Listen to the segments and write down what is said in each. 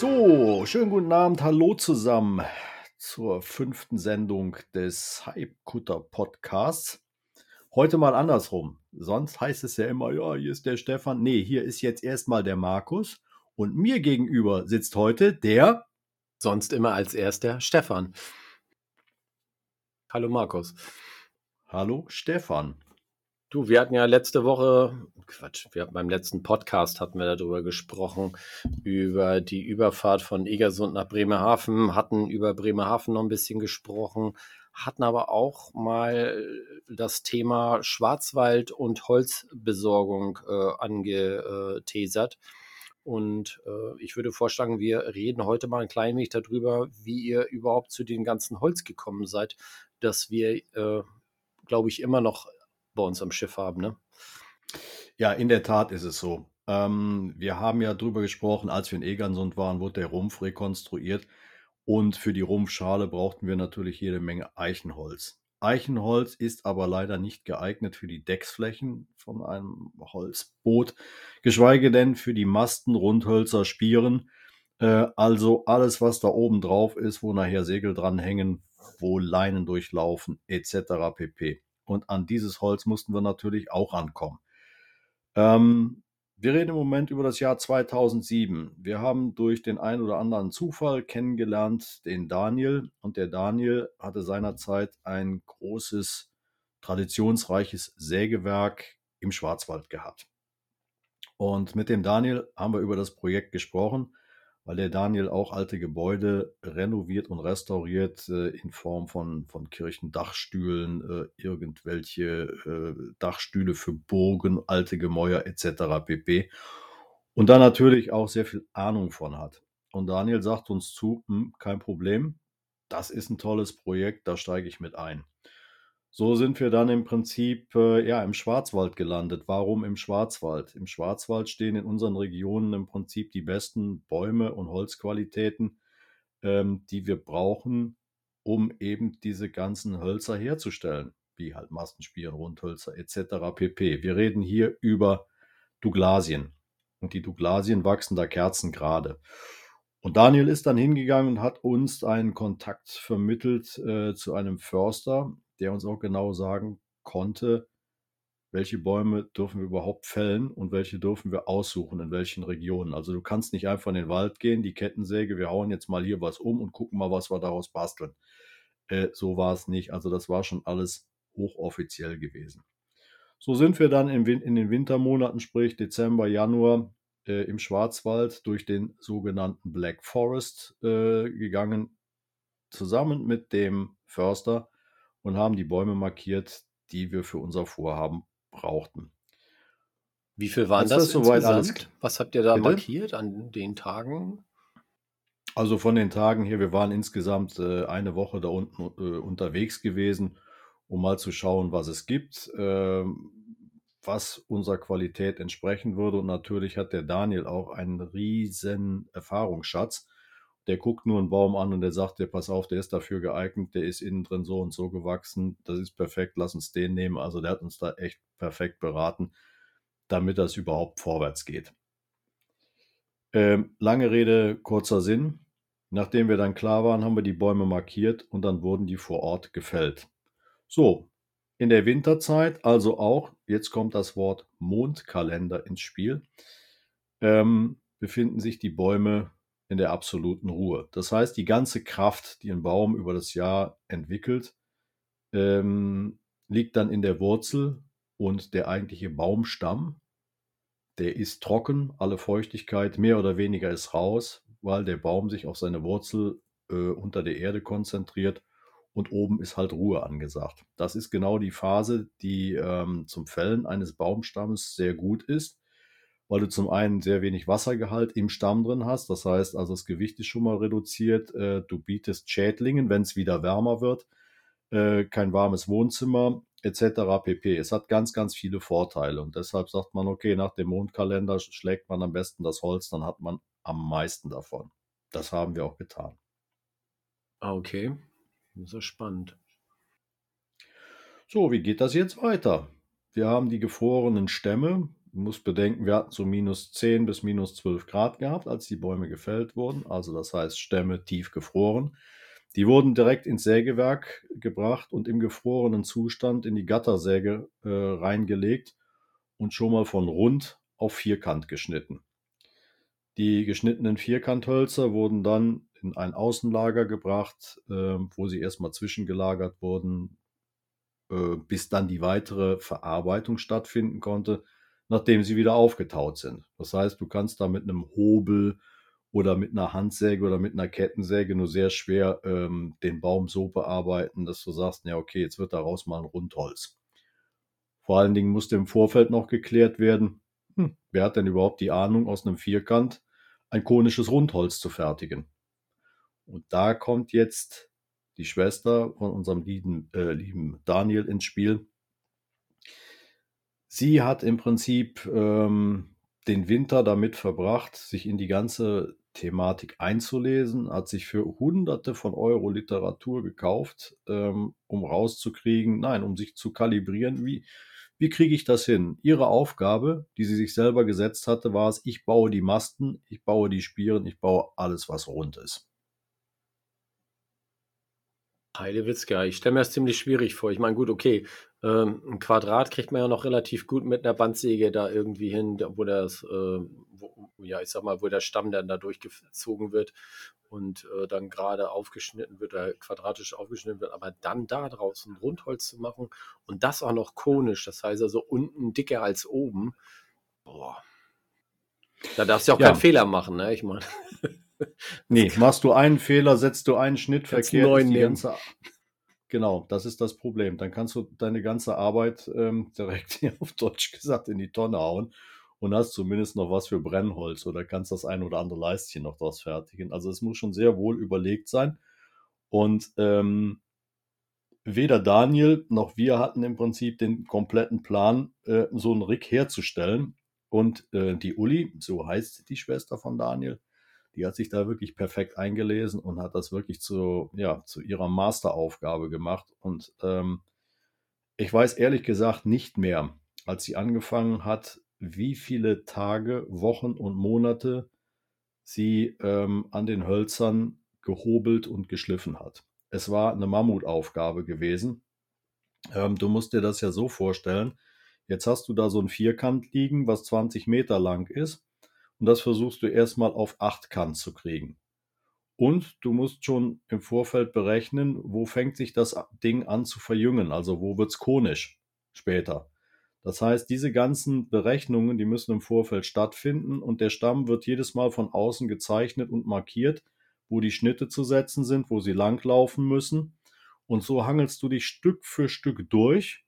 So, schönen guten Abend, hallo zusammen zur fünften Sendung des Hype-Kutter Podcasts. Heute mal andersrum. Sonst heißt es ja immer, ja, hier ist der Stefan. Nee, hier ist jetzt erstmal der Markus. Und mir gegenüber sitzt heute der. Sonst immer als erster Stefan. Hallo Markus. Hallo Stefan. Du, wir hatten ja letzte Woche, Quatsch, wir, beim letzten Podcast hatten wir darüber gesprochen, über die Überfahrt von Egersund nach Bremerhaven, hatten über Bremerhaven noch ein bisschen gesprochen, hatten aber auch mal das Thema Schwarzwald und Holzbesorgung äh, angeteasert. Und äh, ich würde vorschlagen, wir reden heute mal ein klein wenig darüber, wie ihr überhaupt zu dem ganzen Holz gekommen seid, dass wir, äh, glaube ich, immer noch bei uns am Schiff haben, ne? Ja, in der Tat ist es so. Ähm, wir haben ja drüber gesprochen, als wir in Egersund waren, wurde der Rumpf rekonstruiert. Und für die Rumpfschale brauchten wir natürlich jede Menge Eichenholz. Eichenholz ist aber leider nicht geeignet für die Decksflächen von einem Holzboot, geschweige denn für die Masten, Rundhölzer, Spieren. Äh, also alles, was da oben drauf ist, wo nachher Segel dranhängen, wo Leinen durchlaufen, etc. pp. Und an dieses Holz mussten wir natürlich auch ankommen. Ähm, wir reden im Moment über das Jahr 2007. Wir haben durch den einen oder anderen Zufall kennengelernt den Daniel. Und der Daniel hatte seinerzeit ein großes, traditionsreiches Sägewerk im Schwarzwald gehabt. Und mit dem Daniel haben wir über das Projekt gesprochen weil der Daniel auch alte Gebäude renoviert und restauriert äh, in Form von, von Kirchendachstühlen, äh, irgendwelche äh, Dachstühle für Burgen, alte Gemäuer etc. pp. Und da natürlich auch sehr viel Ahnung von hat. Und Daniel sagt uns zu, hm, kein Problem, das ist ein tolles Projekt, da steige ich mit ein. So sind wir dann im Prinzip äh, ja, im Schwarzwald gelandet. Warum im Schwarzwald? Im Schwarzwald stehen in unseren Regionen im Prinzip die besten Bäume und Holzqualitäten, ähm, die wir brauchen, um eben diese ganzen Hölzer herzustellen, wie halt Mastenspieren, Rundhölzer etc. pp. Wir reden hier über Douglasien. Und die Douglasien wachsen da kerzengerade. Und Daniel ist dann hingegangen und hat uns einen Kontakt vermittelt äh, zu einem Förster, der uns auch genau sagen konnte, welche Bäume dürfen wir überhaupt fällen und welche dürfen wir aussuchen, in welchen Regionen. Also du kannst nicht einfach in den Wald gehen, die Kettensäge, wir hauen jetzt mal hier was um und gucken mal, was wir daraus basteln. Äh, so war es nicht. Also das war schon alles hochoffiziell gewesen. So sind wir dann in, in den Wintermonaten, sprich Dezember, Januar, äh, im Schwarzwald durch den sogenannten Black Forest äh, gegangen, zusammen mit dem Förster und haben die Bäume markiert, die wir für unser Vorhaben brauchten. Wie viel waren das, das soweit alles? Was habt ihr da Bitte? markiert an den Tagen? Also von den Tagen hier, wir waren insgesamt äh, eine Woche da unten äh, unterwegs gewesen, um mal zu schauen, was es gibt, äh, was unserer Qualität entsprechen würde. Und natürlich hat der Daniel auch einen riesen Erfahrungsschatz der guckt nur einen Baum an und der sagt dir, pass auf, der ist dafür geeignet, der ist innen drin so und so gewachsen, das ist perfekt, lass uns den nehmen. Also der hat uns da echt perfekt beraten, damit das überhaupt vorwärts geht. Ähm, lange Rede, kurzer Sinn. Nachdem wir dann klar waren, haben wir die Bäume markiert und dann wurden die vor Ort gefällt. So, in der Winterzeit, also auch, jetzt kommt das Wort Mondkalender ins Spiel, ähm, befinden sich die Bäume in der absoluten Ruhe. Das heißt, die ganze Kraft, die ein Baum über das Jahr entwickelt, ähm, liegt dann in der Wurzel und der eigentliche Baumstamm, der ist trocken, alle Feuchtigkeit mehr oder weniger ist raus, weil der Baum sich auf seine Wurzel äh, unter der Erde konzentriert und oben ist halt Ruhe angesagt. Das ist genau die Phase, die ähm, zum Fällen eines Baumstammes sehr gut ist weil du zum einen sehr wenig Wassergehalt im Stamm drin hast. Das heißt also, das Gewicht ist schon mal reduziert. Äh, du bietest Schädlingen, wenn es wieder wärmer wird, äh, kein warmes Wohnzimmer etc. pp. Es hat ganz, ganz viele Vorteile und deshalb sagt man, okay, nach dem Mondkalender schlägt man am besten das Holz, dann hat man am meisten davon. Das haben wir auch getan. Ah, okay. Das ist spannend. So, wie geht das jetzt weiter? Wir haben die gefrorenen Stämme. Du musst bedenken, wir hatten so minus 10 bis minus 12 Grad gehabt, als die Bäume gefällt wurden. Also das heißt Stämme tief gefroren. Die wurden direkt ins Sägewerk gebracht und im gefrorenen Zustand in die Gattersäge äh, reingelegt und schon mal von rund auf vierkant geschnitten. Die geschnittenen Vierkanthölzer wurden dann in ein Außenlager gebracht, äh, wo sie erstmal zwischengelagert wurden, äh, bis dann die weitere Verarbeitung stattfinden konnte, nachdem sie wieder aufgetaut sind. Das heißt, du kannst da mit einem Hobel oder mit einer Handsäge oder mit einer Kettensäge nur sehr schwer ähm, den Baum so bearbeiten, dass du sagst, ja, okay, jetzt wird daraus mal ein Rundholz. Vor allen Dingen musste im Vorfeld noch geklärt werden, hm, wer hat denn überhaupt die Ahnung, aus einem Vierkant ein konisches Rundholz zu fertigen? Und da kommt jetzt die Schwester von unserem lieben, äh, lieben Daniel ins Spiel. Sie hat im Prinzip ähm, den Winter damit verbracht, sich in die ganze Thematik einzulesen, hat sich für Hunderte von Euro Literatur gekauft, ähm, um rauszukriegen, nein, um sich zu kalibrieren, wie, wie kriege ich das hin? Ihre Aufgabe, die sie sich selber gesetzt hatte, war es, ich baue die Masten, ich baue die Spieren, ich baue alles, was rund ist. Heidewitzka, ich stelle mir das ziemlich schwierig vor. Ich meine, gut, okay, ähm, ein Quadrat kriegt man ja noch relativ gut mit einer Bandsäge da irgendwie hin, wo das, äh, wo, ja, ich sag mal, wo der Stamm dann da durchgezogen wird und äh, dann gerade aufgeschnitten wird, oder quadratisch aufgeschnitten wird, aber dann da draußen Rundholz zu machen und das auch noch konisch, das heißt also unten dicker als oben, boah. Da darfst du auch ja. keinen Fehler machen, ne? Ich meine. Nee, machst du einen Fehler, setzt du einen Schnitt verkehrt. Die ganze, genau, das ist das Problem. Dann kannst du deine ganze Arbeit ähm, direkt auf Deutsch gesagt in die Tonne hauen und hast zumindest noch was für Brennholz oder kannst das ein oder andere Leistchen noch daraus fertigen. Also es muss schon sehr wohl überlegt sein. Und ähm, weder Daniel noch wir hatten im Prinzip den kompletten Plan, äh, so einen Rig herzustellen. Und äh, die Uli, so heißt die Schwester von Daniel, die hat sich da wirklich perfekt eingelesen und hat das wirklich zu, ja, zu ihrer Masteraufgabe gemacht. Und ähm, ich weiß ehrlich gesagt nicht mehr, als sie angefangen hat, wie viele Tage, Wochen und Monate sie ähm, an den Hölzern gehobelt und geschliffen hat. Es war eine Mammutaufgabe gewesen. Ähm, du musst dir das ja so vorstellen. Jetzt hast du da so ein Vierkant liegen, was 20 Meter lang ist. Und das versuchst du erstmal auf 8 Kant zu kriegen. Und du musst schon im Vorfeld berechnen, wo fängt sich das Ding an zu verjüngen, also wo wird es konisch später. Das heißt, diese ganzen Berechnungen, die müssen im Vorfeld stattfinden und der Stamm wird jedes Mal von außen gezeichnet und markiert, wo die Schnitte zu setzen sind, wo sie langlaufen müssen. Und so hangelst du dich Stück für Stück durch,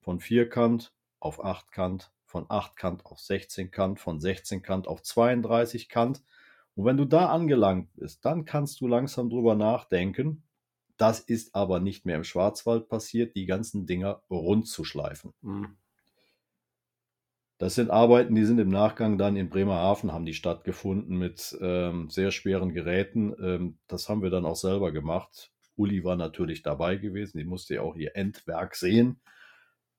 von Vierkant auf Achtkant, von 8 Kant auf 16 Kant, von 16 Kant auf 32 Kant. Und wenn du da angelangt bist, dann kannst du langsam drüber nachdenken. Das ist aber nicht mehr im Schwarzwald passiert, die ganzen Dinger rund zu schleifen. Mhm. Das sind Arbeiten, die sind im Nachgang dann in Bremerhaven, haben die stattgefunden mit ähm, sehr schweren Geräten. Ähm, das haben wir dann auch selber gemacht. Uli war natürlich dabei gewesen, die musste ja auch ihr Endwerk sehen.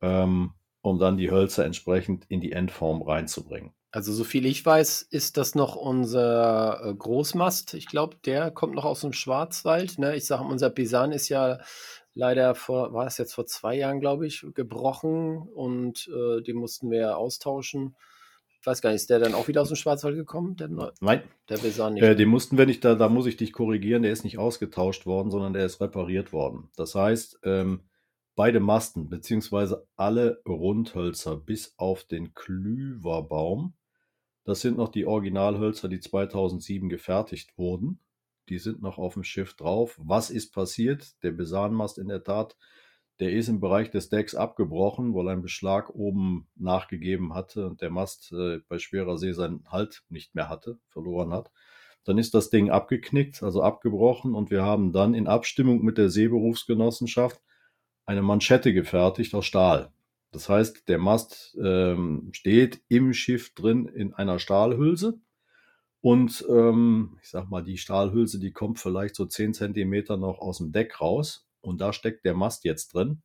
Ähm, um dann die Hölzer entsprechend in die Endform reinzubringen. Also soviel ich weiß, ist das noch unser äh, Großmast. Ich glaube, der kommt noch aus dem Schwarzwald. Ne? Ich sage, unser Pisan ist ja leider vor, war es jetzt vor zwei Jahren, glaube ich, gebrochen und äh, den mussten wir austauschen. Ich weiß gar nicht, ist der dann auch wieder aus dem Schwarzwald gekommen? Der, Nein. Der Besan nicht. Äh, den mussten wir nicht, da, da muss ich dich korrigieren, der ist nicht ausgetauscht worden, sondern der ist repariert worden. Das heißt, ähm, Beide Masten beziehungsweise alle Rundhölzer bis auf den Klüverbaum, das sind noch die Originalhölzer, die 2007 gefertigt wurden. Die sind noch auf dem Schiff drauf. Was ist passiert? Der Besanmast in der Tat, Der ist im Bereich des Decks abgebrochen, weil ein Beschlag oben nachgegeben hatte und der Mast äh, bei schwerer See seinen Halt nicht mehr hatte, verloren hat. Dann ist das Ding abgeknickt, also abgebrochen und wir haben dann in Abstimmung mit der Seeberufsgenossenschaft eine Manschette gefertigt aus Stahl. Das heißt, der Mast ähm, steht im Schiff drin in einer Stahlhülse und ähm, ich sag mal, die Stahlhülse, die kommt vielleicht so 10 Zentimeter noch aus dem Deck raus und da steckt der Mast jetzt drin.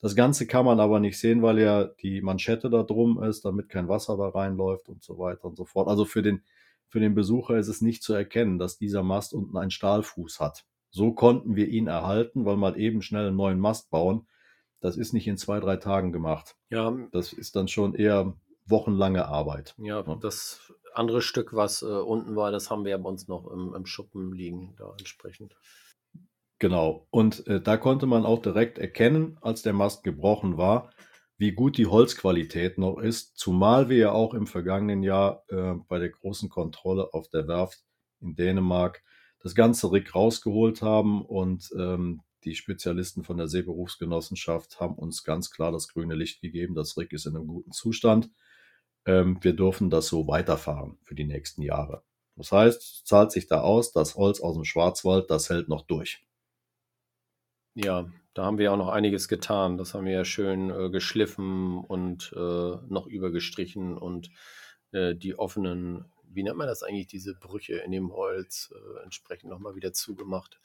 Das Ganze kann man aber nicht sehen, weil ja die Manschette da drum ist, damit kein Wasser da reinläuft und so weiter und so fort. Also für den, für den Besucher ist es nicht zu erkennen, dass dieser Mast unten einen Stahlfuß hat. So konnten wir ihn erhalten, weil mal eben schnell einen neuen Mast bauen. Das ist nicht in zwei, drei Tagen gemacht. Ja, Das ist dann schon eher wochenlange Arbeit. ja, das andere Stück, was äh, unten war, das haben wir ja bei uns noch im, im Schuppen liegen, da entsprechend. Genau. Und äh, da konnte man auch direkt erkennen, als der Mast gebrochen war, wie gut die Holzqualität noch ist, zumal wir ja auch im vergangenen Jahr äh, bei der großen Kontrolle auf der Werft in Dänemark das ganze Rig rausgeholt haben und ähm, die Spezialisten von der Seeberufsgenossenschaft haben uns ganz klar das grüne Licht gegeben. Das Rig ist in einem guten Zustand. Ähm, wir dürfen das so weiterfahren für die nächsten Jahre. Das heißt, es zahlt sich da aus, das Holz aus dem Schwarzwald, das hält noch durch. Ja, da haben wir auch noch einiges getan. Das haben wir ja schön äh, geschliffen und äh, noch übergestrichen und äh, die offenen, wie nennt man das eigentlich, diese Brüche in dem Holz äh, entsprechend nochmal wieder zugemacht.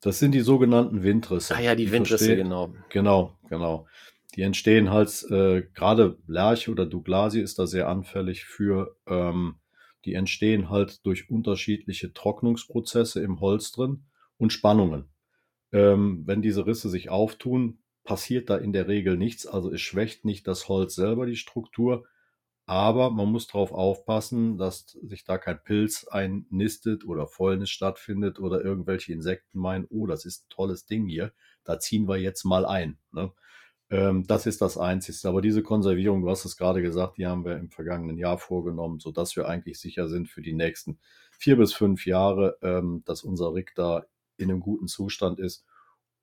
Das sind die sogenannten Windrisse. Ah ja, die Windrisse, verstehen- genau. Genau, genau. Die entstehen halt, äh, gerade Lerche oder Douglasie ist da sehr anfällig für, ähm, die entstehen halt durch unterschiedliche Trocknungsprozesse im Holz drin und Spannungen. Ähm, wenn diese Risse sich auftun, passiert da in der Regel nichts, also es schwächt nicht das Holz selber die Struktur, aber man muss darauf aufpassen, dass sich da kein Pilz einnistet oder Fäulnis stattfindet oder irgendwelche Insekten meinen, oh, das ist ein tolles Ding hier, da ziehen wir jetzt mal ein. Ne? Ähm, das ist das Einzige. Aber diese Konservierung, du hast es gerade gesagt, die haben wir im vergangenen Jahr vorgenommen, sodass wir eigentlich sicher sind für die nächsten vier bis fünf Jahre, ähm, dass unser Rig da in einem guten Zustand ist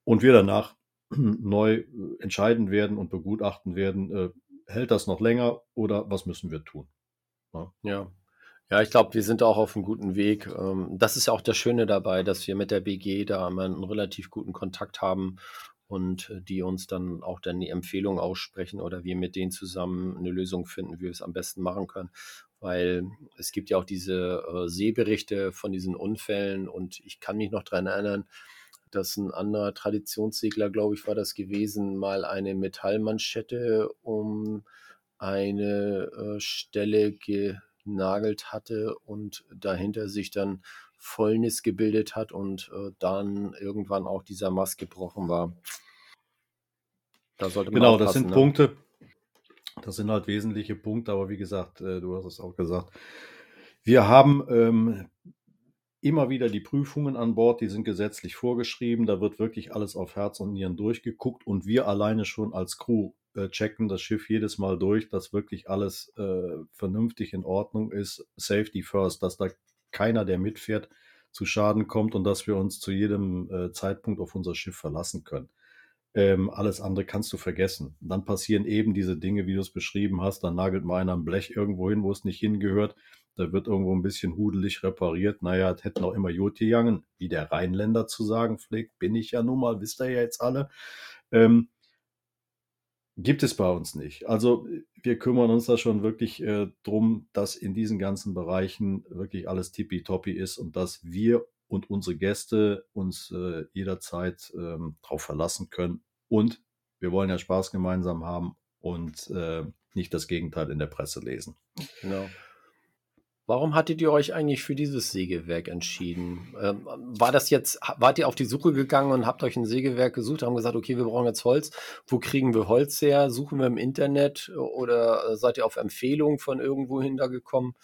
und wir danach neu äh, entscheiden werden und begutachten werden, äh, hält das noch länger oder was müssen wir tun? Ja. Ja, ich glaube, wir sind auch auf einem guten Weg. Ähm, Das ist ja auch das Schöne dabei, dass wir mit der BG da immer einen relativ guten Kontakt haben und äh, die uns dann auch dann die Empfehlung aussprechen oder wir mit denen zusammen eine Lösung finden, wie wir es am besten machen können. Weil es gibt ja auch diese äh, Seeberichte von diesen Unfällen und ich kann mich noch daran erinnern, dass ein anderer Traditionssegler, glaube ich, war das gewesen, mal eine Metallmanschette um eine äh, Stelle genagelt hatte und dahinter sich dann Fäulnis gebildet hat und äh, dann irgendwann auch dieser Mast gebrochen war. Da sollte man Genau, das sind ne? Punkte. Das sind halt wesentliche Punkte, aber wie gesagt, äh, du hast es auch gesagt. Wir haben ähm, immer wieder die Prüfungen an Bord, die sind gesetzlich vorgeschrieben. Da wird wirklich alles auf Herz und Nieren durchgeguckt und wir alleine schon als Crew äh, checken das Schiff jedes Mal durch, dass wirklich alles äh, vernünftig in Ordnung ist. Safety first, dass da keiner, der mitfährt, zu Schaden kommt und dass wir uns zu jedem äh, Zeitpunkt auf unser Schiff verlassen können. Ähm, alles andere kannst du vergessen. Dann passieren eben diese Dinge, wie du es beschrieben hast. Dann nagelt mal einer ein Blech irgendwo hin, wo es nicht hingehört. Da wird irgendwo ein bisschen hudelig repariert. Naja, das hätten auch immer Joti gegangen, wie der Rheinländer zu sagen pflegt. Bin ich ja nun mal, wisst ihr ja jetzt alle. Ähm, gibt es bei uns nicht. Also wir kümmern uns da schon wirklich äh, drum, dass in diesen ganzen Bereichen wirklich alles tippitoppi ist und dass wir und unsere Gäste uns äh, jederzeit ähm, darauf verlassen können. Und wir wollen ja Spaß gemeinsam haben und äh, nicht das Gegenteil in der Presse lesen. Genau. Warum hattet ihr euch eigentlich für dieses Sägewerk entschieden? Ähm, war das jetzt, wart ihr auf die Suche gegangen und habt euch ein Sägewerk gesucht, haben gesagt, okay, wir brauchen jetzt Holz. Wo kriegen wir Holz her? Suchen wir im Internet oder äh, seid ihr auf Empfehlung von irgendwohin da gekommen?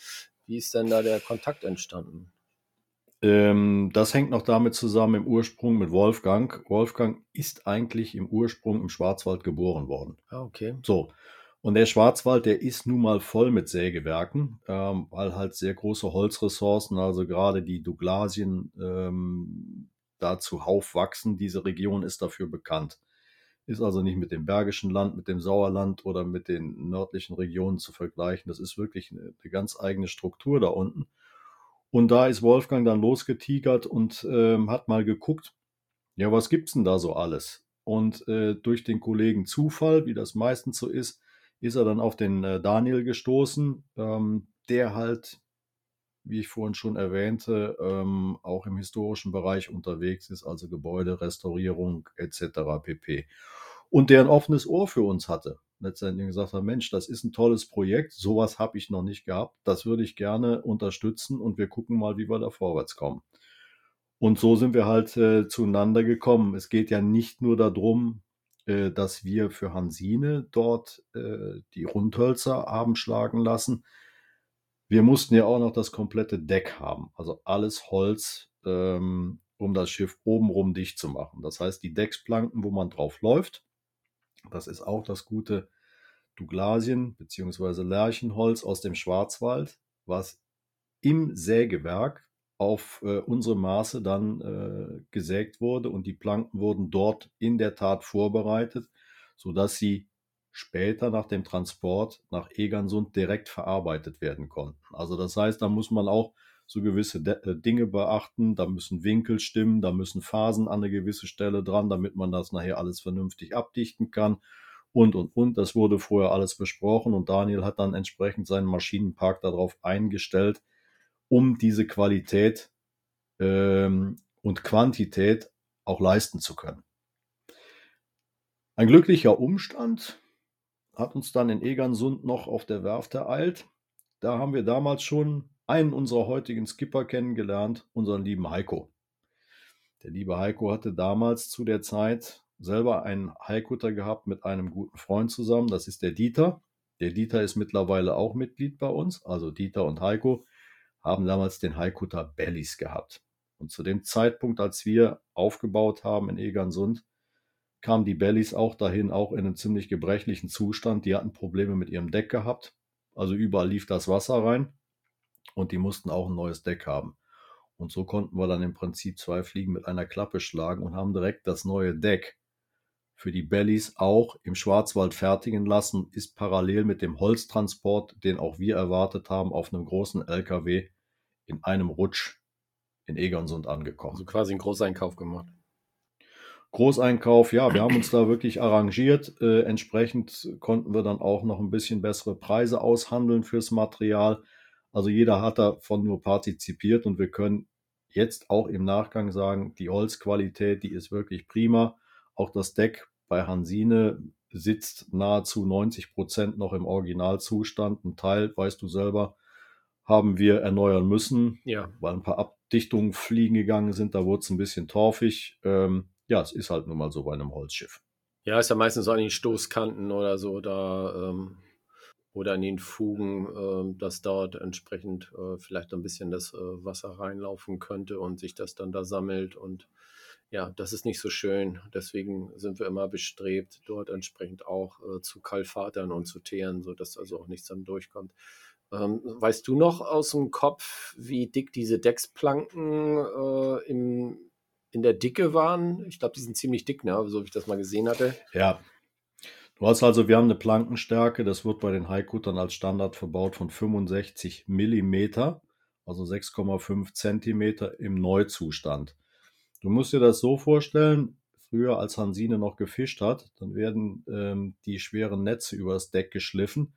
Wie ist denn da der Kontakt entstanden? Ähm, das hängt noch damit zusammen im Ursprung mit Wolfgang. Wolfgang ist eigentlich im Ursprung im Schwarzwald geboren worden. Ah, okay. So. Und der Schwarzwald, der ist nun mal voll mit Sägewerken, ähm, weil halt sehr große Holzressourcen, also gerade die Douglasien, ähm, da zuhauf wachsen. Diese Region ist dafür bekannt. ist also nicht mit dem Bergischen Land, mit dem Sauerland oder mit den nördlichen Regionen zu vergleichen. Das ist wirklich eine, eine ganz eigene Struktur da unten. Und da ist Wolfgang dann losgetigert und ähm, hat mal geguckt, ja, was gibt's denn da so alles? Und äh, durch den Kollegen Zufall, wie das meistens so ist, ist er dann auf den äh, Daniel gestoßen, ähm, der halt, wie ich vorhin schon erwähnte, ähm, auch im historischen Bereich unterwegs ist, also Gebäude, Restaurierung etc. pp. Und der ein offenes Ohr für uns hatte. Letztendlich gesagt hat, Mensch, das ist ein tolles Projekt, sowas habe ich noch nicht gehabt, das würde ich gerne unterstützen und wir gucken mal, wie wir da vorwärts kommen. Und so sind wir halt äh, zueinander gekommen. Es geht ja nicht nur darum, äh, dass wir für Hansine dort äh, die Rundhölzer haben schlagen lassen. Wir mussten ja auch noch das komplette Deck haben, also alles Holz, ähm, um das Schiff obenrum dicht zu machen. Das heißt, die Decksplanken, wo man drauf läuft, das ist auch das gute Douglasien bzw. Lärchenholz aus dem Schwarzwald, was im Sägewerk auf äh, unsere Maße dann äh, gesägt wurde und die Planken wurden dort in der Tat vorbereitet, sodass sie später nach dem Transport nach Egersund direkt verarbeitet werden konnten. Also das heißt, da muss man auch so gewisse De äh, Dinge beachten, da müssen Winkel stimmen, da müssen Phasen an eine gewisse Stelle dran, damit man das nachher alles vernünftig abdichten kann und und und. Das wurde vorher alles besprochen und Daniel hat dann entsprechend seinen Maschinenpark darauf eingestellt, um diese Qualität ähm, und Quantität auch leisten zu können. Ein glücklicher Umstand hat uns dann in Egernsund noch auf der Werft ereilt. Da haben wir damals schon einen unserer heutigen Skipper kennengelernt, unseren lieben Heiko. Der liebe Heiko hatte damals zu der Zeit selber einen Haikutter gehabt mit einem guten Freund zusammen. Das ist der Dieter. Der Dieter ist mittlerweile auch Mitglied bei uns. Also Dieter und Heiko haben damals den Haikutter Bellies gehabt. Und zu dem Zeitpunkt, als wir aufgebaut haben in Egernsund, kamen die Bellies auch dahin, auch in einem ziemlich gebrechlichen Zustand. Die hatten Probleme mit ihrem Deck gehabt. Also überall lief das Wasser rein und die mussten auch ein neues Deck haben. Und so konnten wir dann im Prinzip zwei Fliegen mit einer Klappe schlagen und haben direkt das neue Deck für die Bellies auch im Schwarzwald fertigen lassen, ist parallel mit dem Holztransport, den auch wir erwartet haben, auf einem großen LKW in einem Rutsch in Egernsund angekommen. Also quasi einen Großeinkauf gemacht. Großeinkauf, ja, wir haben uns da wirklich arrangiert. Äh, entsprechend konnten wir dann auch noch ein bisschen bessere Preise aushandeln fürs Material. Also jeder hat davon nur partizipiert und wir können jetzt auch im Nachgang sagen, die Holzqualität, die ist wirklich prima. Auch das Deck bei Hansine sitzt nahezu 90 Prozent noch im Originalzustand. Ein Teil, weißt du selber, haben wir erneuern müssen, ja. weil ein paar Abdichtungen fliegen gegangen sind. Da wurde es ein bisschen torfig. Ähm, ja, es ist halt nun mal so bei einem Holzschiff. Ja, ist ja meistens so an den Stoßkanten oder so da ähm, oder an den Fugen, ähm, dass dort entsprechend äh, vielleicht ein bisschen das äh, Wasser reinlaufen könnte und sich das dann da sammelt und ja, das ist nicht so schön. Deswegen sind wir immer bestrebt, dort entsprechend auch äh, zu kalfatern und zu teeren, sodass also auch nichts dann durchkommt. Ähm, weißt du noch aus dem Kopf, wie dick diese Decksplanken äh, im, in der Dicke waren? Ich glaube, die sind ziemlich dick, ne? so wie ich das mal gesehen hatte. Ja. Du hast also, wir haben eine Plankenstärke, das wird bei den Haikuttern als Standard verbaut von 65 Millimeter, also 6,5 Zentimeter im Neuzustand. Du musst dir das so vorstellen, früher als Hansine noch gefischt hat, dann werden ähm, die schweren Netze übers Deck geschliffen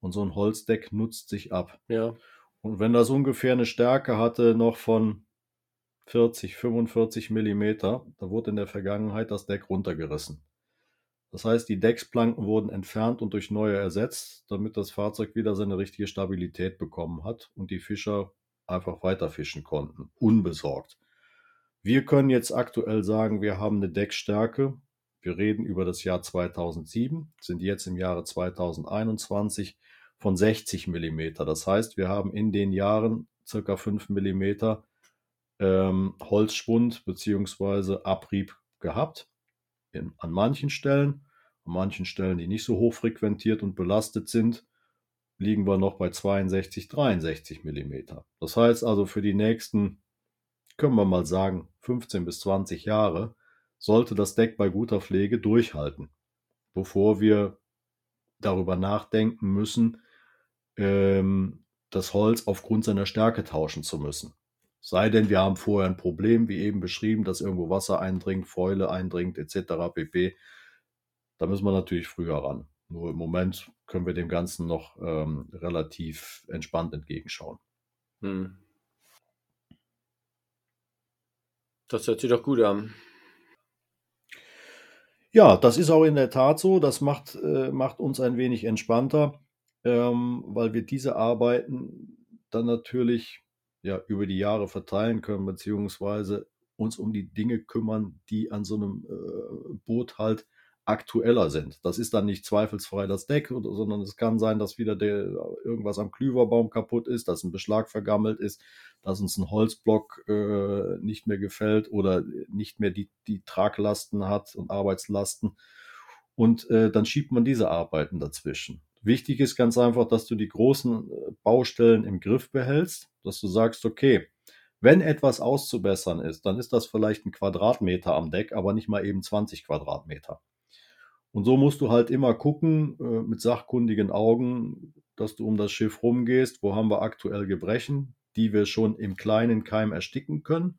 und so ein Holzdeck nutzt sich ab. Ja. Und wenn das ungefähr eine Stärke hatte noch von 40, 45 Millimeter, da wurde in der Vergangenheit das Deck runtergerissen. Das heißt, die Decksplanken wurden entfernt und durch neue ersetzt, damit das Fahrzeug wieder seine richtige Stabilität bekommen hat und die Fischer einfach weiterfischen konnten, unbesorgt. Wir können jetzt aktuell sagen, wir haben eine Deckstärke. Wir reden über das Jahr 2007, sind jetzt im Jahre 2021 von 60 Millimeter. Das heißt, wir haben in den Jahren circa 5 Millimeter ähm, Holzschwund bzw. Abrieb gehabt. In, an manchen Stellen, an manchen Stellen, die nicht so hoch frequentiert und belastet sind, liegen wir noch bei 62, 63 Millimeter. Das heißt also für die nächsten können wir mal sagen, 15 bis 20 Jahre, sollte das Deck bei guter Pflege durchhalten, bevor wir darüber nachdenken müssen, ähm, das Holz aufgrund seiner Stärke tauschen zu müssen. Sei denn, wir haben vorher ein Problem, wie eben beschrieben, dass irgendwo Wasser eindringt, Fäule eindringt, etc. pp. Da müssen wir natürlich früher ran. Nur im Moment können wir dem Ganzen noch ähm, relativ entspannt entgegenschauen. Hm. Das hört sich doch gut an. Ja, das ist auch in der Tat so. Das macht, äh, macht uns ein wenig entspannter, ähm, weil wir diese Arbeiten dann natürlich ja, über die Jahre verteilen können, beziehungsweise uns um die Dinge kümmern, die an so einem äh, Boot halt aktueller sind. Das ist dann nicht zweifelsfrei das Deck, sondern es kann sein, dass wieder der, irgendwas am Klüverbaum kaputt ist, dass ein Beschlag vergammelt ist, dass uns ein Holzblock äh, nicht mehr gefällt oder nicht mehr die, die Traglasten hat und Arbeitslasten. Und äh, dann schiebt man diese Arbeiten dazwischen. Wichtig ist ganz einfach, dass du die großen äh, Baustellen im Griff behältst, dass du sagst, okay, wenn etwas auszubessern ist, dann ist das vielleicht ein Quadratmeter am Deck, aber nicht mal eben 20 Quadratmeter. Und so musst du halt immer gucken, äh, mit sachkundigen Augen, dass du um das Schiff rumgehst, wo haben wir aktuell Gebrechen, die wir schon im kleinen Keim ersticken können,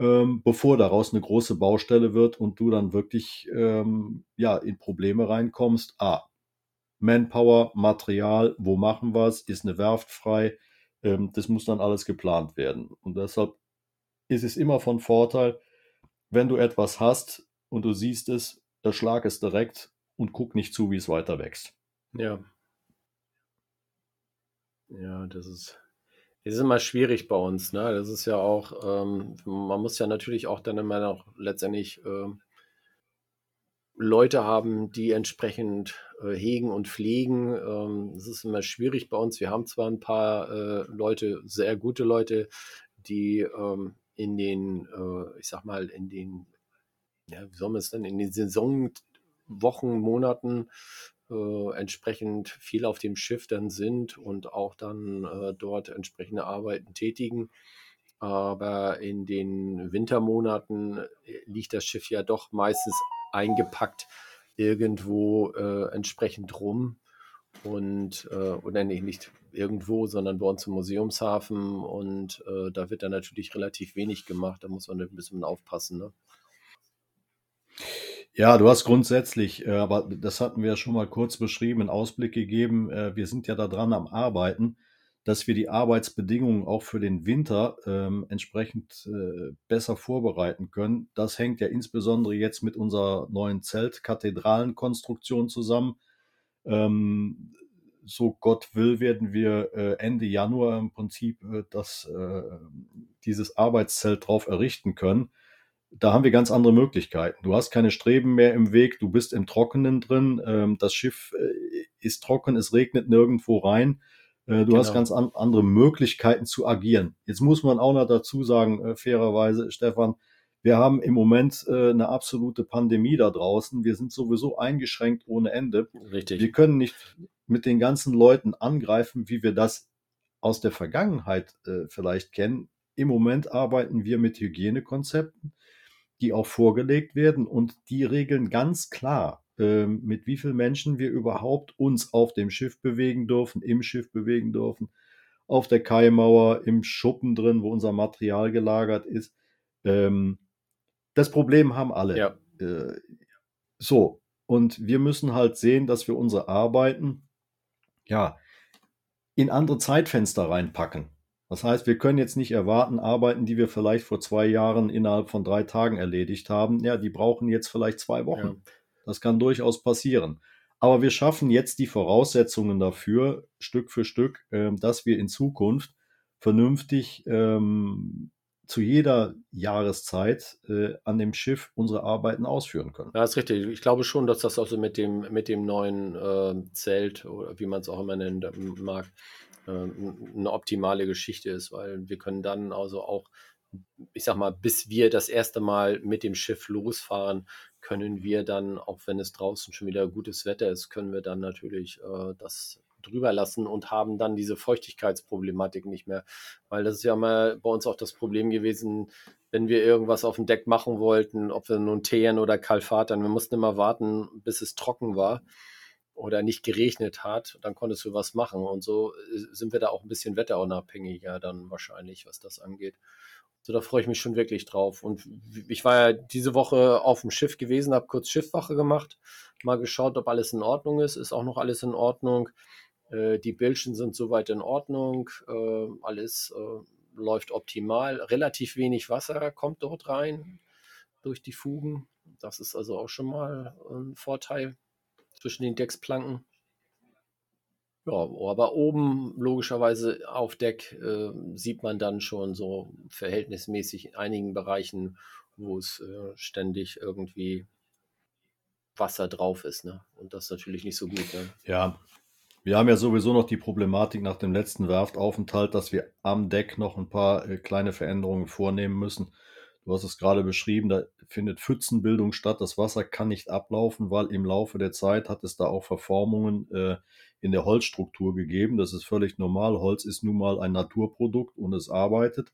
ähm, bevor daraus eine große Baustelle wird und du dann wirklich ähm, ja, in Probleme reinkommst. Ah, Manpower, Material, wo machen wir es, ist eine Werft frei, ähm, das muss dann alles geplant werden. Und deshalb ist es immer von Vorteil, wenn du etwas hast und du siehst es, erschlag es direkt und guck nicht zu, wie es weiter wächst. Ja. Ja, das ist, das ist immer schwierig bei uns. Ne? Das ist ja auch, ähm, man muss ja natürlich auch dann immer noch letztendlich ähm, Leute haben, die entsprechend äh, hegen und pflegen. Ähm, es ist immer schwierig bei uns. Wir haben zwar ein paar äh, Leute, sehr gute Leute, die ähm, in den, äh, ich sag mal, in den, ja, wie soll man es denn, in den Saisonwochen, Monaten äh, entsprechend viel auf dem Schiff dann sind und auch dann äh, dort entsprechende Arbeiten tätigen. Aber in den Wintermonaten äh, liegt das Schiff ja doch meistens eingepackt irgendwo äh, entsprechend rum. Und, äh, oder nicht irgendwo, sondern bei uns im Museumshafen. Und äh, da wird dann natürlich relativ wenig gemacht. Da muss man ein bisschen aufpassen. Ne? Ja, du hast grundsätzlich, äh, aber das hatten wir ja schon mal kurz beschrieben, einen Ausblick gegeben. Äh, wir sind ja da dran am Arbeiten dass wir die Arbeitsbedingungen auch für den Winter ähm, entsprechend äh, besser vorbereiten können. Das hängt ja insbesondere jetzt mit unserer neuen Zeltkathedralenkonstruktion zusammen. Ähm, so Gott will, werden wir äh, Ende Januar im Prinzip äh, das, äh, dieses Arbeitszelt drauf errichten können. Da haben wir ganz andere Möglichkeiten. Du hast keine Streben mehr im Weg, du bist im Trockenen drin, ähm, das Schiff äh, ist trocken, es regnet nirgendwo rein äh, du genau. hast ganz an, andere Möglichkeiten zu agieren. Jetzt muss man auch noch dazu sagen, äh, fairerweise, Stefan, wir haben im Moment eine absolute Pandemie da draußen. Wir sind sowieso eingeschränkt ohne Ende. Richtig. Wir können nicht mit den ganzen Leuten angreifen, wie wir das aus der Vergangenheit vielleicht kennen. Im Moment arbeiten wir mit Hygienekonzepten, die auch vorgelegt werden und die regeln ganz klar, ähm, mit wie vielen Menschen wir überhaupt uns auf dem Schiff bewegen dürfen, im Schiff bewegen dürfen, auf der Kaimauer, im Schuppen drin, wo unser Material gelagert ist. Ähm, das Problem haben alle. Ja. Äh, so, und wir müssen halt sehen, dass wir unsere Arbeiten ja in andere Zeitfenster reinpacken. Das heißt, wir können jetzt nicht erwarten, Arbeiten, die wir vielleicht vor zwei Jahren innerhalb von drei Tagen erledigt haben, ja, die brauchen jetzt vielleicht zwei Wochen. Ja. Das kann durchaus passieren. Aber wir schaffen jetzt die Voraussetzungen dafür, Stück für Stück, äh, dass wir in Zukunft vernünftig ähm, zu jeder Jahreszeit äh, an dem Schiff unsere Arbeiten ausführen können. Ja, das ist richtig. Ich glaube schon, dass das also mit dem, mit dem neuen äh, Zelt oder wie man es auch immer nennen mag, eine optimale Geschichte ist, weil wir können dann also auch, ich sag mal, bis wir das erste Mal mit dem Schiff losfahren, können wir dann, auch wenn es draußen schon wieder gutes Wetter ist, können wir dann natürlich äh, das drüber lassen und haben dann diese Feuchtigkeitsproblematik nicht mehr. Weil das ist ja mal bei uns auch das Problem gewesen, wenn wir irgendwas auf dem Deck machen wollten, ob wir nun Teeren oder Kalfatern, wir mussten immer warten, bis es trocken war oder nicht geregnet hat, dann konntest du was machen. Und so äh, sind wir da auch ein bisschen wetterunabhängiger dann wahrscheinlich, was das angeht. So, da freue ich mich schon wirklich drauf. Und ich war ja diese Woche auf dem Schiff gewesen, habe kurz Schiffwache gemacht, mal geschaut, ob alles in Ordnung ist. Ist auch noch alles in Ordnung. Äh, die Bildchen sind soweit in Ordnung. Äh, alles äh, läuft optimal. Relativ wenig Wasser kommt dort rein durch die Fugen. Das ist also auch schon mal ein Vorteil zwischen den Decksplanken. Ja, aber oben logischerweise auf Deck äh, sieht man dann schon so verhältnismäßig in einigen Bereichen, wo es äh, ständig irgendwie Wasser drauf ist. Ne? Und das ist natürlich nicht so gut. Ne? Ja, wir haben ja sowieso noch die Problematik nach dem letzten Werftaufenthalt, dass wir am Deck noch ein paar äh, kleine Veränderungen vornehmen müssen. Du hast es gerade beschrieben, da findet Pfützenbildung statt. Das Wasser kann nicht ablaufen, weil im Laufe der Zeit hat es da auch Verformungen äh, in der Holzstruktur gegeben. Das ist völlig normal. Holz ist nun mal ein Naturprodukt und es arbeitet.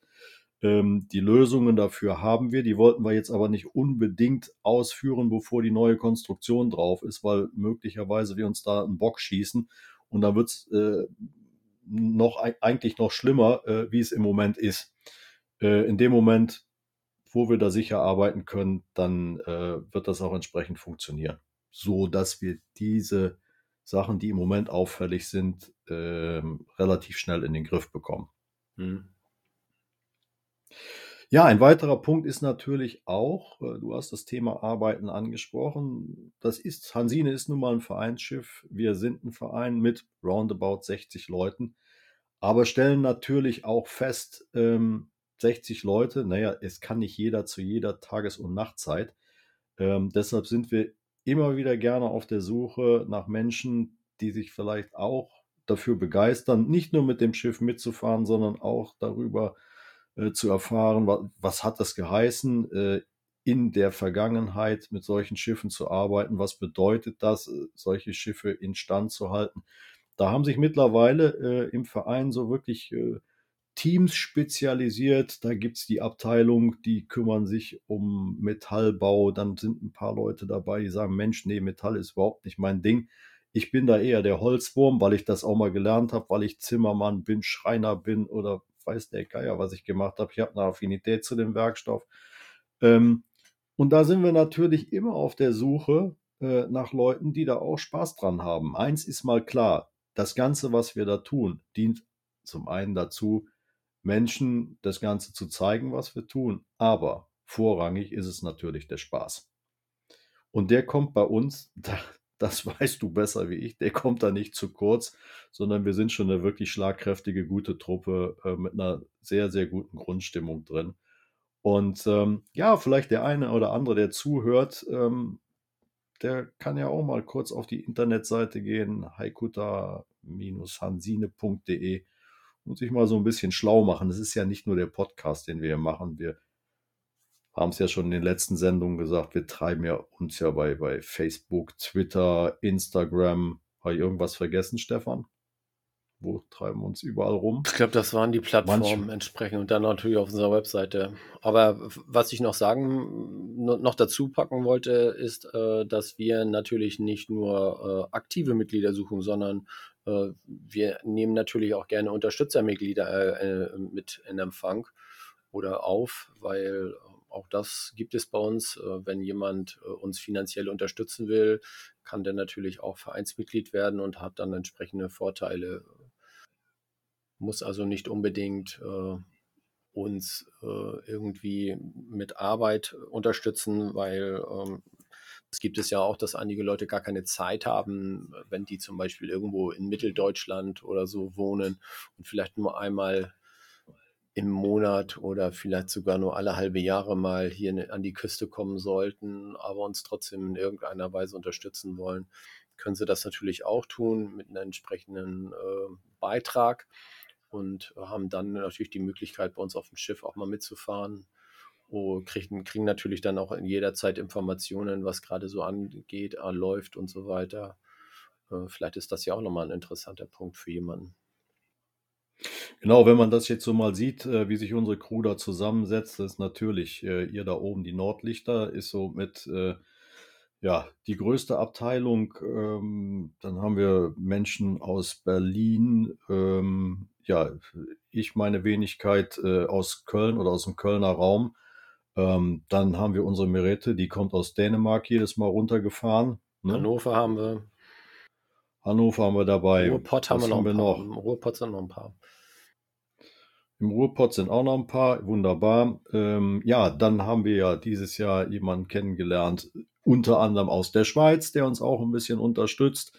Ähm, die Lösungen dafür haben wir. Die wollten wir jetzt aber nicht unbedingt ausführen, bevor die neue Konstruktion drauf ist, weil möglicherweise wir uns da einen Bock schießen und dann wird es äh, noch eigentlich noch schlimmer, äh, wie es im Moment ist. Äh, in dem Moment wo wir da sicher arbeiten können, dann äh, wird das auch entsprechend funktionieren. So dass wir diese Sachen, die im Moment auffällig sind, äh, relativ schnell in den Griff bekommen. Hm. Ja, ein weiterer Punkt ist natürlich auch, äh, du hast das Thema Arbeiten angesprochen. Das ist, Hansine ist nun mal ein Vereinsschiff. Wir sind ein Verein mit roundabout 60 Leuten, aber stellen natürlich auch fest, ähm, 60 Leute, naja, es kann nicht jeder zu jeder Tages- und Nachtzeit. Ähm, deshalb sind wir immer wieder gerne auf der Suche nach Menschen, die sich vielleicht auch dafür begeistern, nicht nur mit dem Schiff mitzufahren, sondern auch darüber äh, zu erfahren, was, was, hat das geheißen, äh, in der Vergangenheit mit solchen Schiffen zu arbeiten, was bedeutet das, äh, solche Schiffe instand zu halten. Da haben sich mittlerweile äh, im Verein so wirklich äh, Teams spezialisiert. Da gibt es die Abteilung, die kümmern sich um Metallbau. Dann sind ein paar Leute dabei, die sagen, Mensch, nee, Metall ist überhaupt nicht mein Ding. Ich bin da eher der Holzwurm, weil ich das auch mal gelernt habe, weil ich Zimmermann bin, Schreiner bin oder weiß der Geier, was ich gemacht habe. Ich habe eine Affinität zu dem Werkstoff. Ähm, und da sind wir natürlich immer auf der Suche äh, nach Leuten, die da auch Spaß dran haben. Eins ist mal klar, das Ganze, was wir da tun, dient zum einen dazu, Menschen das Ganze zu zeigen, was wir tun. Aber vorrangig ist es natürlich der Spaß. Und der kommt bei uns, das weißt du besser wie ich, der kommt da nicht zu kurz, sondern wir sind schon eine wirklich schlagkräftige, gute Truppe äh, mit einer sehr, sehr guten Grundstimmung drin. Und ähm, ja, vielleicht der eine oder andere, der zuhört, ähm, der kann ja auch mal kurz auf die Internetseite gehen, haikuta-hansine.de und sich mal so ein bisschen schlau machen. Es ist ja nicht nur der Podcast, den wir hier machen. Wir haben es ja schon in den letzten Sendungen gesagt, wir treiben ja uns ja bei, bei Facebook, Twitter, Instagram. Habe ich irgendwas vergessen, Stefan? Wo treiben wir uns überall rum? Ich glaube, das waren die Plattformen Manch entsprechend und dann natürlich auf unserer Webseite. Aber was ich noch sagen, noch dazu packen wollte, ist, äh, dass wir natürlich nicht nur äh, aktive Mitglieder suchen, sondern wir nehmen natürlich auch gerne Unterstützermitglieder äh, äh, mit in Empfang oder auf, weil auch das gibt es bei uns. Wenn jemand uns finanziell unterstützen will, kann der natürlich auch Vereinsmitglied werden und hat dann entsprechende Vorteile. Muss also nicht unbedingt uns irgendwie mit Arbeit unterstützen, weil ähm, es gibt es ja auch, dass einige Leute gar keine Zeit haben, wenn die zum Beispiel irgendwo in Mitteldeutschland oder so wohnen und vielleicht nur einmal im Monat oder vielleicht sogar nur alle halbe Jahre mal hier ne, an die Küste kommen sollten, aber uns trotzdem in irgendeiner Weise unterstützen wollen, können sie das natürlich auch tun mit einem entsprechenden äh, Beitrag und haben dann natürlich die Möglichkeit, bei uns auf dem Schiff auch mal mitzufahren oh, kriegen, kriegen natürlich dann auch in jeder Zeit Informationen, was gerade so angeht, äh, läuft und so weiter. Äh, vielleicht ist das ja auch nochmal ein interessanter Punkt für jemanden. Genau, wenn man das jetzt so mal sieht, äh, wie sich unsere Crew da zusammensetzt, ist natürlich, ihr da oben, die Nordlichter, ist so mit, ja, die größte Abteilung. Ähm, dann haben wir Menschen aus Berlin, ähm, ja, ich meine Wenigkeit aus Köln oder aus dem Kölner Raum. Ähm, dann haben wir unsere Merete, die kommt aus Dänemark jedes Mal runtergefahren. Ne? Hannover haben wir. Hannover haben wir dabei. Ruhrpott haben wir noch, haben wir noch. Ruhrpott sind noch ein paar. Im Ruhrpott sind auch noch ein paar, wunderbar. Ähm, ja, dann haben wir ja dieses Jahr jemanden kennengelernt, unter anderem aus der Schweiz, der uns auch ein bisschen unterstützt.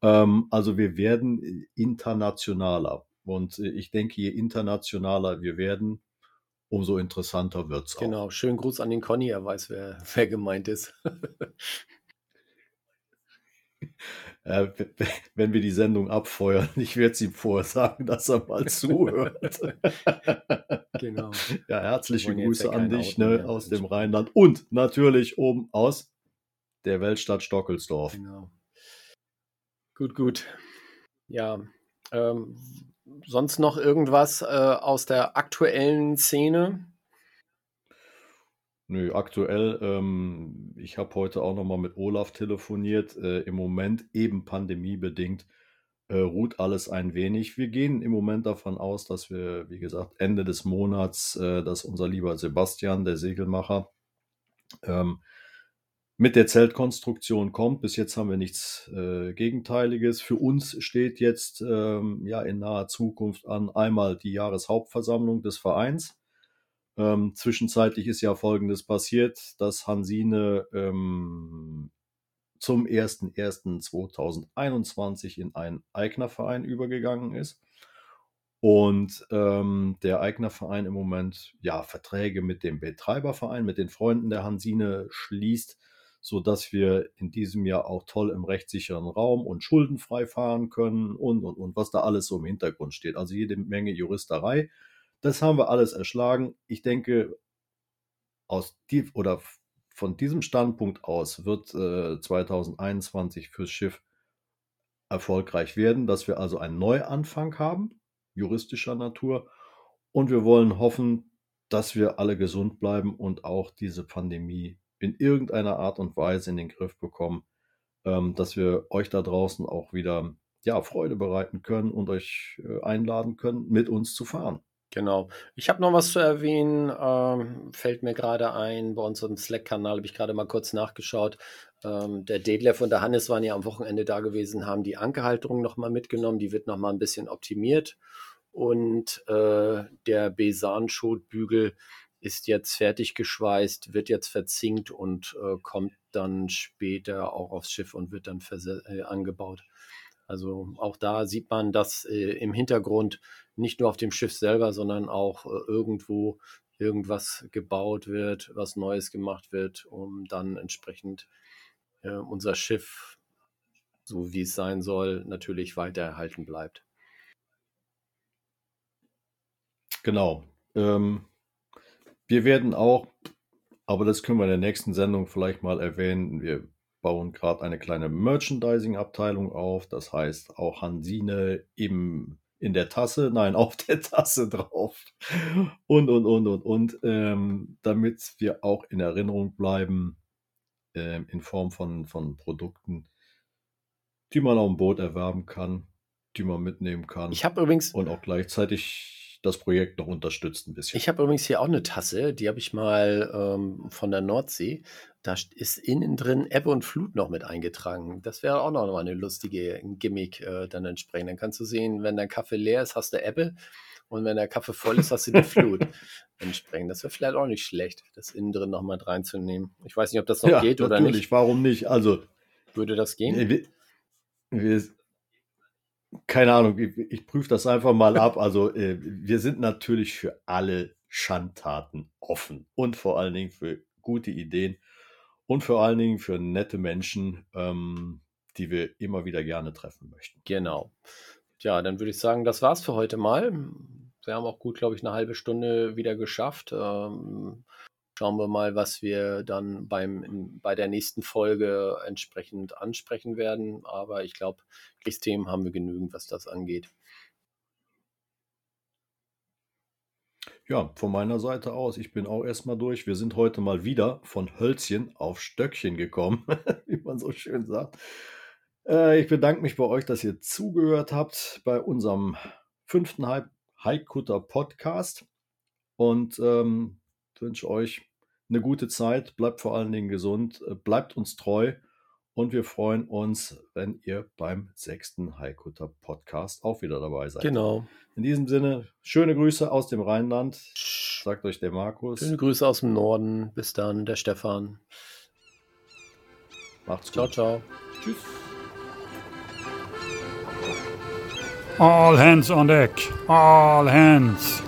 Ähm, also wir werden internationaler. Und äh, ich denke, je internationaler wir werden, umso interessanter wird es auch. Genau, schönen Gruß an den Conny, er weiß, wer, wer gemeint ist. äh, wenn wir die Sendung abfeuern, ich werde es ihm vorher sagen, dass er mal zuhört. genau. Ja, herzliche Grüße an dich ne, aus dem Rheinland und natürlich oben aus der Weltstadt Stockelsdorf. Genau. Gut, gut. Ja, ähm, sonst noch irgendwas äh, aus der aktuellen Szene? Nö, aktuell, ähm, ich habe heute auch noch mal mit Olaf telefoniert. Äh, Im Moment, eben pandemiebedingt, äh, ruht alles ein wenig. Wir gehen im Moment davon aus, dass wir, wie gesagt, Ende des Monats, äh, dass unser lieber Sebastian, der Segelmacher, ähm, mit der Zeltkonstruktion kommt. Bis jetzt haben wir nichts äh, Gegenteiliges. Für uns steht jetzt ähm, ja in naher Zukunft an einmal die Jahreshauptversammlung des Vereins. Ähm, zwischenzeitlich ist ja Folgendes passiert, dass Hansine ähm, zum 01.01.2021 in einen Eignerverein übergegangen ist. Und ähm, der Eignerverein im Moment ja Verträge mit dem Betreiberverein, mit den Freunden der Hansine schließt, sodass wir in diesem Jahr auch toll im rechtssicheren Raum und schuldenfrei fahren können und, und, und was da alles so im Hintergrund steht. Also jede Menge Juristerei. Das haben wir alles erschlagen. Ich denke, aus die, oder von diesem Standpunkt aus wird äh, 2021 fürs Schiff erfolgreich werden, dass wir also einen Neuanfang haben, juristischer Natur. Und wir wollen hoffen, dass wir alle gesund bleiben und auch diese Pandemie in irgendeiner Art und Weise in den Griff bekommen, ähm, dass wir euch da draußen auch wieder ja, Freude bereiten können und euch äh, einladen können, mit uns zu fahren. Genau. Ich habe noch was zu erwähnen, ähm, fällt mir gerade ein. Bei unserem Slack-Kanal habe ich gerade mal kurz nachgeschaut. Ähm, der Detlef und der Hannes waren ja am Wochenende da gewesen, haben die Ankerhalterung nochmal mitgenommen. Die wird nochmal ein bisschen optimiert. Und äh, der Besan-Schotbügel ist jetzt fertig geschweißt, wird jetzt verzinkt und äh, kommt dann später auch aufs Schiff und wird dann äh, angebaut. Also auch da sieht man, dass äh, im Hintergrund nicht nur auf dem Schiff selber, sondern auch äh, irgendwo irgendwas gebaut wird, was Neues gemacht wird, um dann entsprechend äh, unser Schiff, so wie es sein soll, natürlich weiter erhalten bleibt. Genau. Ähm, wir werden auch, aber das können wir in der nächsten Sendung vielleicht mal erwähnen, wir bauen gerade eine kleine Merchandising-Abteilung auf. Das heißt, auch Hansine im, in der Tasse, nein, auf der Tasse drauf. Und, und, und, und, und. Ähm, damit wir auch in Erinnerung bleiben, ähm, in Form von, von Produkten, die man auf dem Boot erwerben kann, die man mitnehmen kann. Ich habe übrigens. Und auch gleichzeitig das Projekt noch unterstützt ein bisschen. Ich habe übrigens hier auch eine Tasse, die habe ich mal ähm, von der Nordsee. Da ist innen drin Ebbe und Flut noch mit eingetragen. Das wäre auch noch mal eine lustige Gimmick äh, dann entsprechend. Dann kannst du sehen, wenn dein Kaffee leer ist, hast du Ebbe. Und wenn der Kaffee voll ist, hast du die Flut entsprechend. Das wäre vielleicht auch nicht schlecht, das innen drin noch mal reinzunehmen. Ich weiß nicht, ob das noch ja, geht oder nicht. Warum nicht? Also würde das gehen? Wir, wir, keine Ahnung, ich, ich prüfe das einfach mal ab. Also äh, wir sind natürlich für alle Schandtaten offen und vor allen Dingen für gute Ideen und vor allen Dingen für nette Menschen, ähm, die wir immer wieder gerne treffen möchten. Genau. Ja, dann würde ich sagen, das war's für heute mal. Wir haben auch gut, glaube ich, eine halbe Stunde wieder geschafft. Ähm, Schauen wir mal, was wir dann beim, bei der nächsten Folge entsprechend ansprechen werden. Aber ich glaube, Kriegsthemen haben wir genügend, was das angeht. Ja, von meiner Seite aus, ich bin auch erstmal durch. Wir sind heute mal wieder von Hölzchen auf Stöckchen gekommen, wie man so schön sagt. Äh, ich bedanke mich bei euch, dass ihr zugehört habt bei unserem fünften Haikutter Podcast und ähm, wünsche euch eine gute Zeit. Bleibt vor allen Dingen gesund, äh, bleibt uns treu und wir freuen uns, wenn ihr beim sechsten Haikutter Podcast auch wieder dabei seid. Genau. In diesem Sinne, schöne Grüße aus dem Rheinland. Sagt euch der Markus. Schöne Grüße aus dem Norden. Bis dann, der Stefan. Macht's Ciao, gut. ciao. Tschüss. All hands on deck. All hands.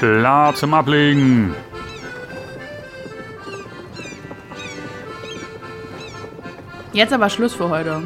Klar zum Ablegen. Jetzt aber Schluss für heute.